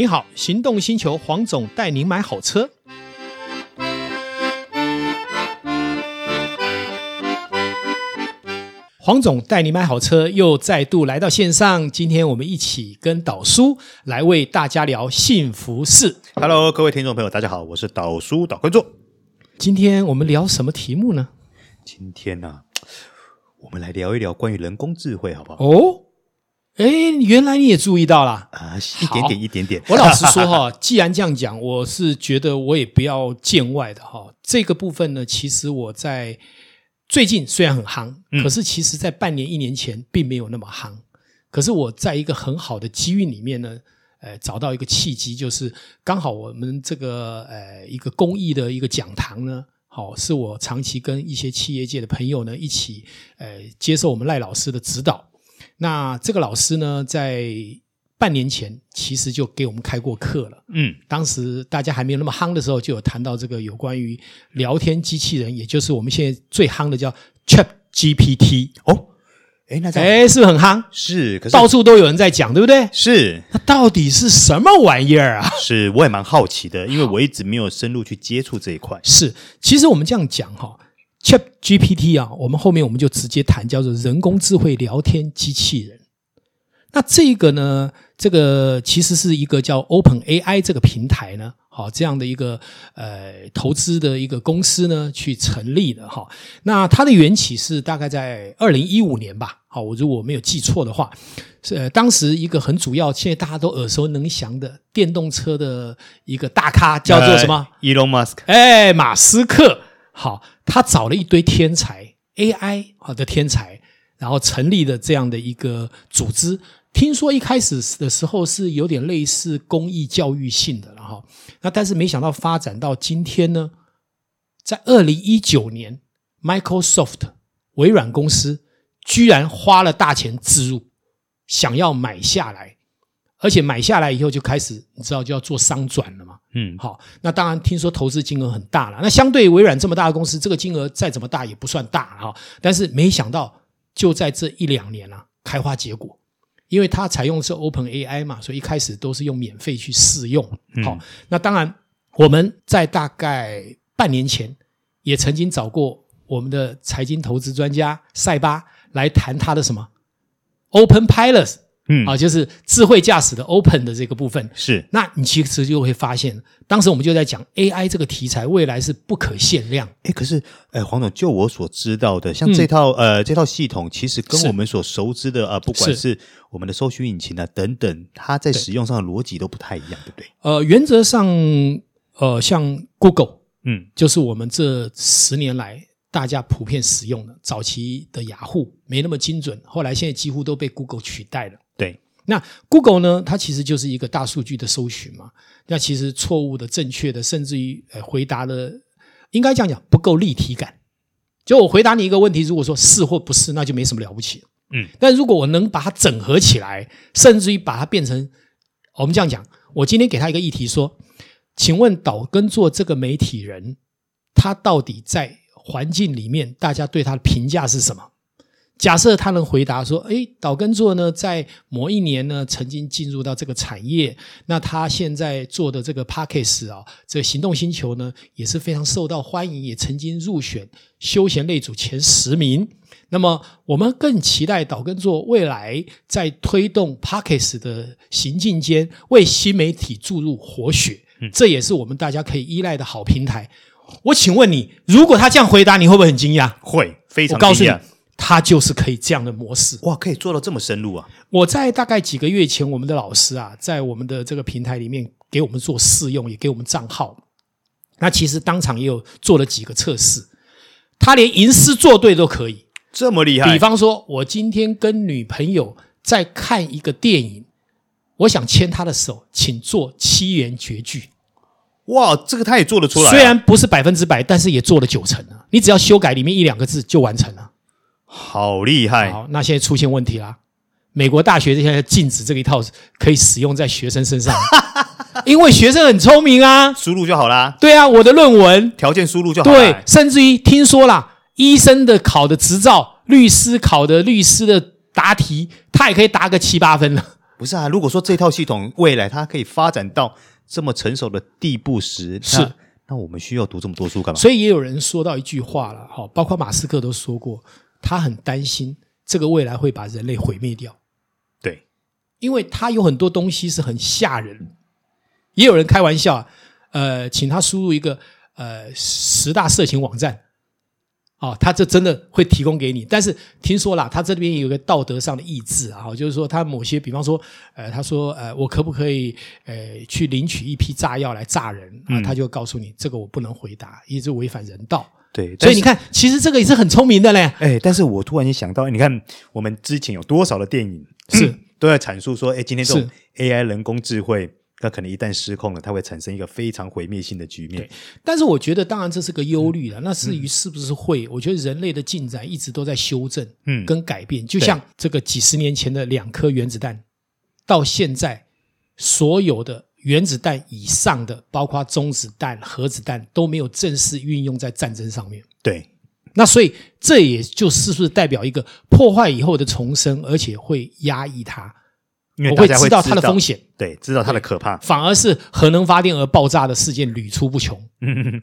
你好，行动星球黄总带您买好车。黄总带你买好车，又再度来到线上。今天我们一起跟导叔来为大家聊幸福事。Hello，各位听众朋友，大家好，我是导叔导观众。今天我们聊什么题目呢？今天呢、啊，我们来聊一聊关于人工智慧，好不好？哦。哎，原来你也注意到了啊！一点点，一点点。我老实说哈，既然这样讲，我是觉得我也不要见外的哈。这个部分呢，其实我在最近虽然很夯，可是其实在半年、一年前并没有那么夯。可是我在一个很好的机遇里面呢，呃，找到一个契机，就是刚好我们这个呃一个公益的一个讲堂呢，好，是我长期跟一些企业界的朋友呢一起呃接受我们赖老师的指导。那这个老师呢，在半年前其实就给我们开过课了。嗯，当时大家还没有那么夯的时候，就有谈到这个有关于聊天机器人，也就是我们现在最夯的叫 Chat GPT。哦，哎，那哎，是不是很夯？是，可是到处都有人在讲，对不对？是，那到底是什么玩意儿啊？是，我也蛮好奇的，因为我一直没有深入去接触这一块。是，其实我们这样讲哈。Chat GPT 啊，我们后面我们就直接谈叫做人工智慧聊天机器人。那这个呢，这个其实是一个叫 Open AI 这个平台呢，好，这样的一个呃投资的一个公司呢去成立的哈。那它的缘起是大概在二零一五年吧，好，我如果没有记错的话，是呃当时一个很主要，现在大家都耳熟能详的电动车的一个大咖叫做什么？Elon Musk。哎，马斯克。好，他找了一堆天才 AI 好的天才，然后成立了这样的一个组织。听说一开始的时候是有点类似公益教育性的，然后那但是没想到发展到今天呢，在二零一九年，Microsoft 微软公司居然花了大钱置入，想要买下来。而且买下来以后就开始，你知道就要做商转了嘛。嗯，好，那当然听说投资金额很大了。那相对微软这么大的公司，这个金额再怎么大也不算大哈。但是没想到就在这一两年啊，开花结果，因为它采用的是 Open AI 嘛，所以一开始都是用免费去试用。好，那当然我们在大概半年前也曾经找过我们的财经投资专家塞巴来谈他的什么 Open Pilot。嗯啊，就是智慧驾驶的 Open 的这个部分是，那你其实就会发现，当时我们就在讲 AI 这个题材未来是不可限量。诶，可是，呃，黄总，就我所知道的，像这套、嗯、呃这套系统，其实跟我们所熟知的啊、呃，不管是我们的搜寻引擎啊等等，它在使用上的逻辑都不太一样，对不对？呃，原则上，呃，像 Google，嗯，就是我们这十年来。大家普遍使用的早期的雅虎没那么精准，后来现在几乎都被 Google 取代了。对，那 Google 呢？它其实就是一个大数据的搜寻嘛。那其实错误的、正确的，甚至于呃回答的，应该这样讲不够立体感。就我回答你一个问题，如果说是或不是，那就没什么了不起。嗯，但如果我能把它整合起来，甚至于把它变成，我们这样讲，我今天给他一个议题说，请问岛根做这个媒体人，他到底在？环境里面，大家对他的评价是什么？假设他能回答说：“诶，岛根座呢，在某一年呢，曾经进入到这个产业。那他现在做的这个 Podcast 啊，这个行动星球呢，也是非常受到欢迎，也曾经入选休闲类组前十名。那么，我们更期待岛根座未来在推动 Podcast 的行进间，为新媒体注入活血。这也是我们大家可以依赖的好平台。”我请问你，如果他这样回答，你会不会很惊讶？会，非常惊讶。我告诉你，他就是可以这样的模式。哇，可以做到这么深入啊！我在大概几个月前，我们的老师啊，在我们的这个平台里面给我们做试用，也给我们账号。那其实当场也有做了几个测试，他连吟诗作对都可以，这么厉害。比方说，我今天跟女朋友在看一个电影，我想牵她的手，请做七言绝句。哇，这个他也做得出来啊。虽然不是百分之百，但是也做了九成了。你只要修改里面一两个字就完成了，好厉害！好，那现在出现问题啦。美国大学现在禁止这一套可以使用在学生身上，因为学生很聪明啊，输入就好啦。对啊，我的论文条件输入就好。对，甚至于听说啦，医生的考的执照，律师考的律师的答题，他也可以答个七八分了。不是啊，如果说这套系统未来它可以发展到这么成熟的地步时，是那，那我们需要读这么多书干嘛？所以也有人说到一句话了，哈，包括马斯克都说过，他很担心这个未来会把人类毁灭掉。对，因为他有很多东西是很吓人。也有人开玩笑，呃，请他输入一个呃十大色情网站。哦，他这真的会提供给你，但是听说啦，他这边有一个道德上的意志啊，就是说他某些，比方说，呃，他说，呃，我可不可以，呃，去领取一批炸药来炸人啊？他就告诉你，这个我不能回答，一直违反人道。对，所以你看，其实这个也是很聪明的嘞。哎，但是我突然间想到，你看我们之前有多少的电影是、嗯、都在阐述说，哎，今天这种 AI 人工智慧。它可能一旦失控了，它会产生一个非常毁灭性的局面。但是我觉得，当然这是个忧虑了。那至于是不是会，我觉得人类的进展一直都在修正，嗯，跟改变。就像这个几十年前的两颗原子弹，到现在所有的原子弹以上的，包括中子弹、核子弹，都没有正式运用在战争上面。对，那所以这也就是不是代表一个破坏以后的重生，而且会压抑它。因为我会知道它的风险，对，知道它的可怕，反而是核能发电而爆炸的事件屡出不穷，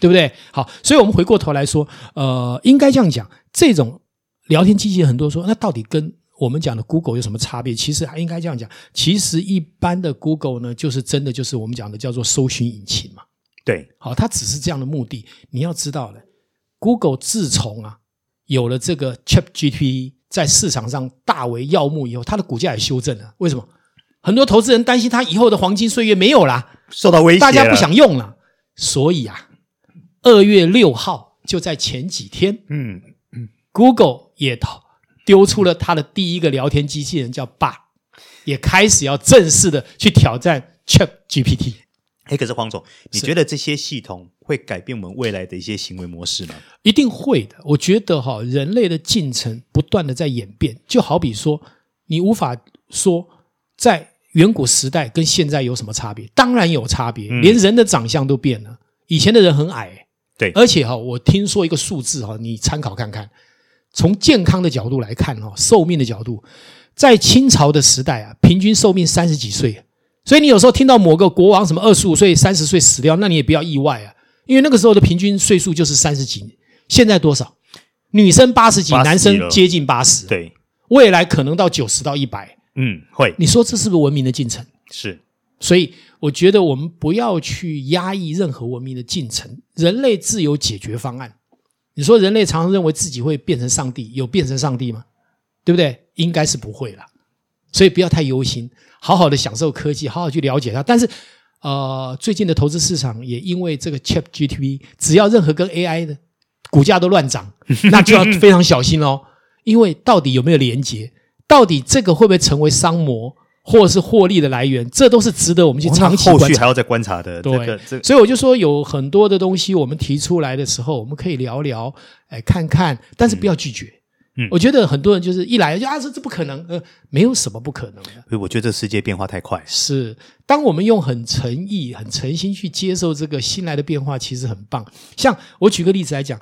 对不对？好，所以我们回过头来说，呃，应该这样讲，这种聊天机器人很多说，那到底跟我们讲的 Google 有什么差别？其实还应该这样讲，其实一般的 Google 呢，就是真的就是我们讲的叫做搜寻引擎嘛，对，好，它只是这样的目的。你要知道了，Google 自从啊有了这个 ChatGPT 在市场上大为耀目以后，它的股价也修正了，为什么？很多投资人担心它以后的黄金岁月没有啦，受到威胁，大家不想用了，所以啊，二月六号就在前几天，嗯嗯，Google 也丢出了他的第一个聊天机器人叫 Bard，也开始要正式的去挑战 ChatGPT。哎，可是黄总，你觉得这些系统会改变我们未来的一些行为模式吗？一定会的。我觉得哈，人类的进程不断的在演变，就好比说，你无法说在远古时代跟现在有什么差别？当然有差别，连人的长相都变了。以前的人很矮，对，而且哈，我听说一个数字哈，你参考看看。从健康的角度来看哈，寿命的角度，在清朝的时代啊，平均寿命三十几岁。所以你有时候听到某个国王什么二十五岁、三十岁死掉，那你也不要意外啊，因为那个时候的平均岁数就是三十几。现在多少？女生八十几，男生接近八十。对，未来可能到九十到一百。嗯，会。你说这是不是文明的进程？是。所以我觉得我们不要去压抑任何文明的进程，人类自有解决方案。你说人类常常认为自己会变成上帝，有变成上帝吗？对不对？应该是不会了。所以不要太忧心，好好的享受科技，好好去了解它。但是，呃，最近的投资市场也因为这个 ChatGPT，只要任何跟 AI 的股价都乱涨，那就要非常小心喽。因为到底有没有连接？到底这个会不会成为商模，或者是获利的来源？这都是值得我们去长期观察。后续还要再观察的。对，这个这个、所以我就说有很多的东西，我们提出来的时候，我们可以聊聊，哎，看看，但是不要拒绝。嗯，我觉得很多人就是一来就啊，这这不可能，呃，没有什么不可能的。所以我觉得这世界变化太快。是，当我们用很诚意、很诚心去接受这个新来的变化，其实很棒。像我举个例子来讲，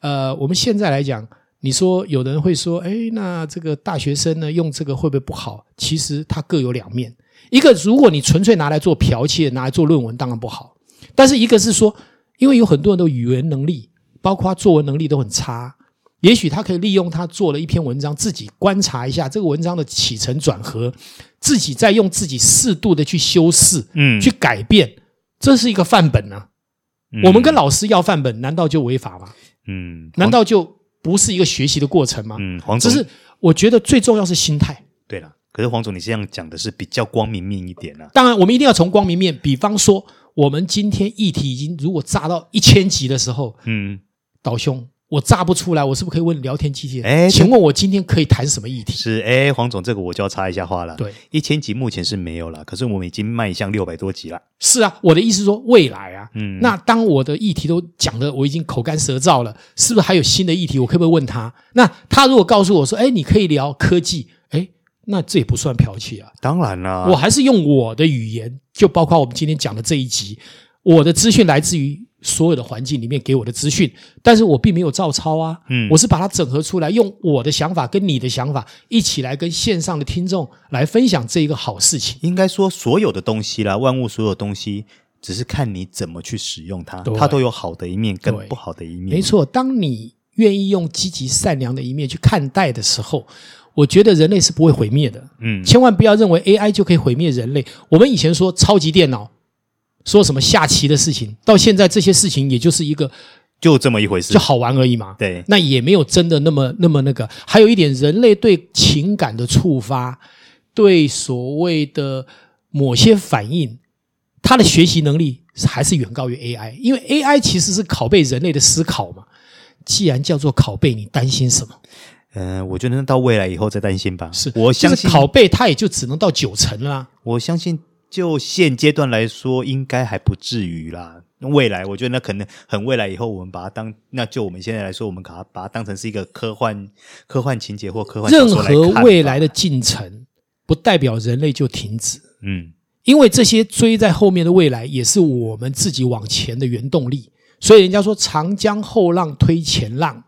呃，我们现在来讲。你说有的人会说，哎，那这个大学生呢，用这个会不会不好？其实它各有两面。一个，如果你纯粹拿来做剽窃，拿来做论文，当然不好。但是一个是说，因为有很多人的语言能力，包括作文能力都很差，也许他可以利用他做了一篇文章，自己观察一下这个文章的起承转合，自己再用自己适度的去修饰，嗯，去改变，这是一个范本呢、啊。嗯、我们跟老师要范本，难道就违法吗？嗯，难道就？不是一个学习的过程吗？嗯，黄总，只是我觉得最重要是心态。对了，可是黄总，你这样讲的是比较光明面一点啊。当然，我们一定要从光明面，比方说，我们今天议题已经如果炸到一千集的时候，嗯，导兄。我炸不出来，我是不是可以问聊天机器人？哎，请问我今天可以谈什么议题？是哎，黄总，这个我就要插一下话了。对，一千集目前是没有了，可是我们已经迈向六百多集了。是啊，我的意思是说未来啊，嗯，那当我的议题都讲的我已经口干舌燥了，是不是还有新的议题？我可不可以问他？那他如果告诉我说，哎，你可以聊科技，哎，那这也不算剽窃啊。当然啦，我还是用我的语言，就包括我们今天讲的这一集，我的资讯来自于。所有的环境里面给我的资讯，但是我并没有照抄啊，嗯，我是把它整合出来，用我的想法跟你的想法一起来跟线上的听众来分享这一个好事情。应该说，所有的东西啦，万物所有东西，只是看你怎么去使用它，它都有好的一面跟不好的一面。没错，当你愿意用积极善良的一面去看待的时候，我觉得人类是不会毁灭的。嗯，千万不要认为 AI 就可以毁灭人类。我们以前说超级电脑。说什么下棋的事情，到现在这些事情也就是一个，就这么一回事，就好玩而已嘛。对，那也没有真的那么那么那个。还有一点，人类对情感的触发，对所谓的某些反应，他的学习能力还是远高于 AI，因为 AI 其实是拷贝人类的思考嘛。既然叫做拷贝，你担心什么？嗯、呃，我觉得到未来以后再担心吧。是，我相信拷贝它也就只能到九成啦。我相信。就现阶段来说，应该还不至于啦。未来，我觉得那可能很未来以后，我们把它当那就我们现在来说，我们把它把它当成是一个科幻科幻情节或科幻。任何未来的进程，不代表人类就停止。嗯，因为这些追在后面的未来，也是我们自己往前的原动力。所以人家说长江后浪推前浪，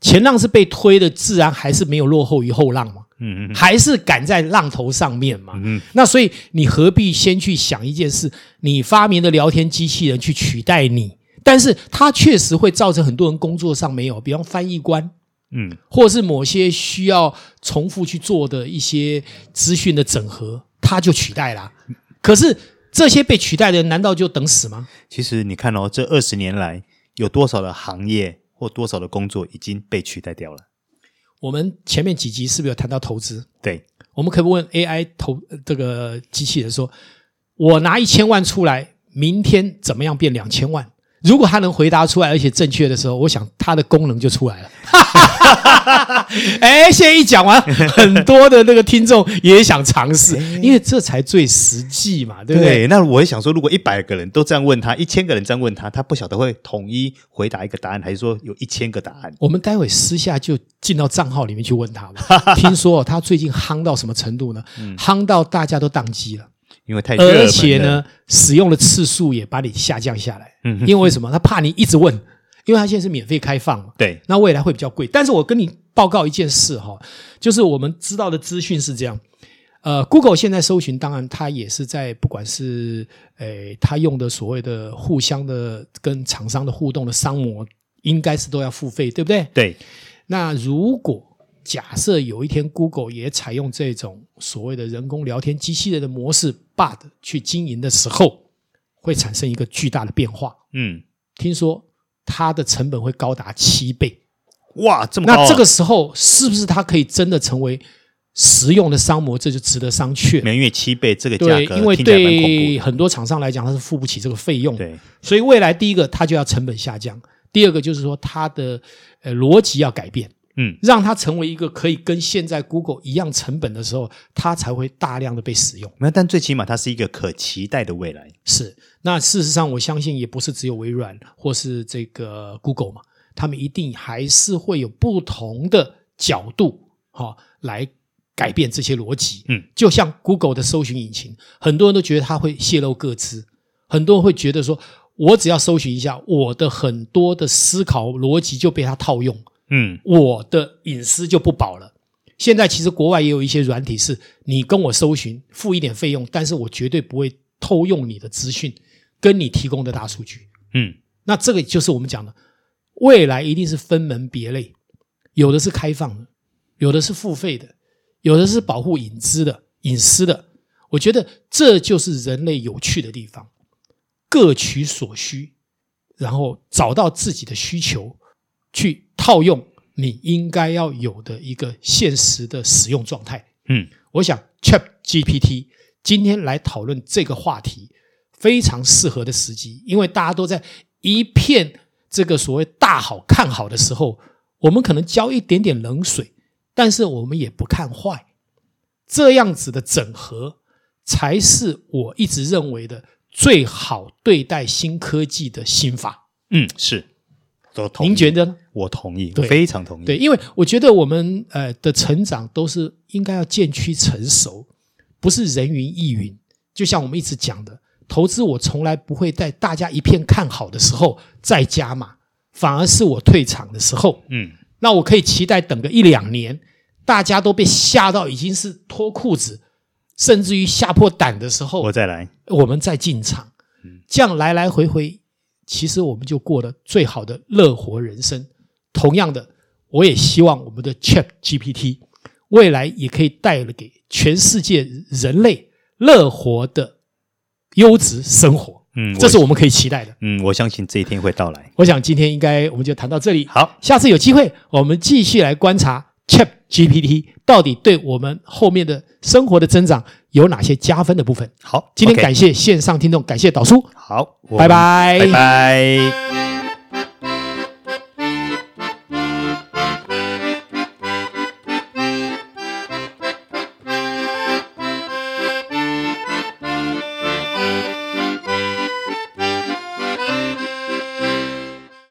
前浪是被推的，自然还是没有落后于后浪嘛。嗯嗯，还是赶在浪头上面嘛。嗯，那所以你何必先去想一件事？你发明的聊天机器人去取代你，但是它确实会造成很多人工作上没有，比方翻译官，嗯，或是某些需要重复去做的一些资讯的整合，它就取代了。可是这些被取代的人，难道就等死吗？其实你看哦，这二十年来有多少的行业或多少的工作已经被取代掉了？我们前面几集是不是有谈到投资？对，我们可以问 AI 投这个机器人说：“我拿一千万出来，明天怎么样变两千万？”如果他能回答出来，而且正确的时候，我想他的功能就出来了。哎，现在一讲完，很多的那个听众也想尝试，因为这才最实际嘛，对不对？对，那我也想说，如果一百个人都这样问他，一千个人这样问他，他不晓得会统一回答一个答案，还是说有一千个答案？我们待会私下就进到账号里面去问他嘛。听说他最近夯到什么程度呢？夯到大家都宕机了。因为太热，而且呢，使用的次数也把你下降下来。嗯，因为为什么？他怕你一直问，因为他现在是免费开放嘛。对，那未来会比较贵。但是我跟你报告一件事哈，就是我们知道的资讯是这样。呃，Google 现在搜寻，当然它也是在不管是诶，它用的所谓的互相的跟厂商的互动的商模，应该是都要付费，对不对？对。那如果假设有一天 Google 也采用这种所谓的人工聊天机器人的模式 Bard 去经营的时候，会产生一个巨大的变化。嗯，听说它的成本会高达七倍。哇，这么高啊！那这个时候是不是它可以真的成为实用的商模？这就值得商榷。每月七倍这个价格，因为对很多厂商来讲，它是付不起这个费用。对，所以未来第一个它就要成本下降，第二个就是说它的呃逻辑要改变。嗯，让它成为一个可以跟现在 Google 一样成本的时候，它才会大量的被使用。那但最起码它是一个可期待的未来。是，那事实上我相信也不是只有微软或是这个 Google 嘛，他们一定还是会有不同的角度哈、哦、来改变这些逻辑。嗯，就像 Google 的搜寻引擎，很多人都觉得它会泄露各资，很多人会觉得说我只要搜寻一下，我的很多的思考逻辑就被它套用。嗯，我的隐私就不保了。现在其实国外也有一些软体，是你跟我搜寻，付一点费用，但是我绝对不会偷用你的资讯，跟你提供的大数据。嗯，那这个就是我们讲的，未来一定是分门别类，有的是开放的，有的是付费的，有的是保护隐私的、隐私的。我觉得这就是人类有趣的地方，各取所需，然后找到自己的需求。去套用你应该要有的一个现实的使用状态。嗯，我想 ChatGPT 今天来讨论这个话题非常适合的时机，因为大家都在一片这个所谓大好看好的时候，我们可能浇一点点冷水，但是我们也不看坏。这样子的整合才是我一直认为的最好对待新科技的心法。嗯，是。您觉得呢？我同意，对，非常同意。对，因为我觉得我们呃的成长都是应该要渐趋成熟，不是人云亦云。就像我们一直讲的，投资我从来不会在大家一片看好的时候再加码，反而是我退场的时候。嗯，那我可以期待等个一两年，大家都被吓到已经是脱裤子，甚至于吓破胆的时候，我再来，我们再进场。这样来来回回，其实我们就过了最好的乐活人生。同样的，我也希望我们的 ChatGPT 未来也可以带了给全世界人类乐活的优质生活。嗯，这是我们可以期待的。嗯，我相信这一天会到来。我想今天应该我们就谈到这里。好，下次有机会我们继续来观察 ChatGPT 到底对我们后面的生活的增长有哪些加分的部分。好，今天感谢线上听众，感谢导叔。好，拜拜，拜拜。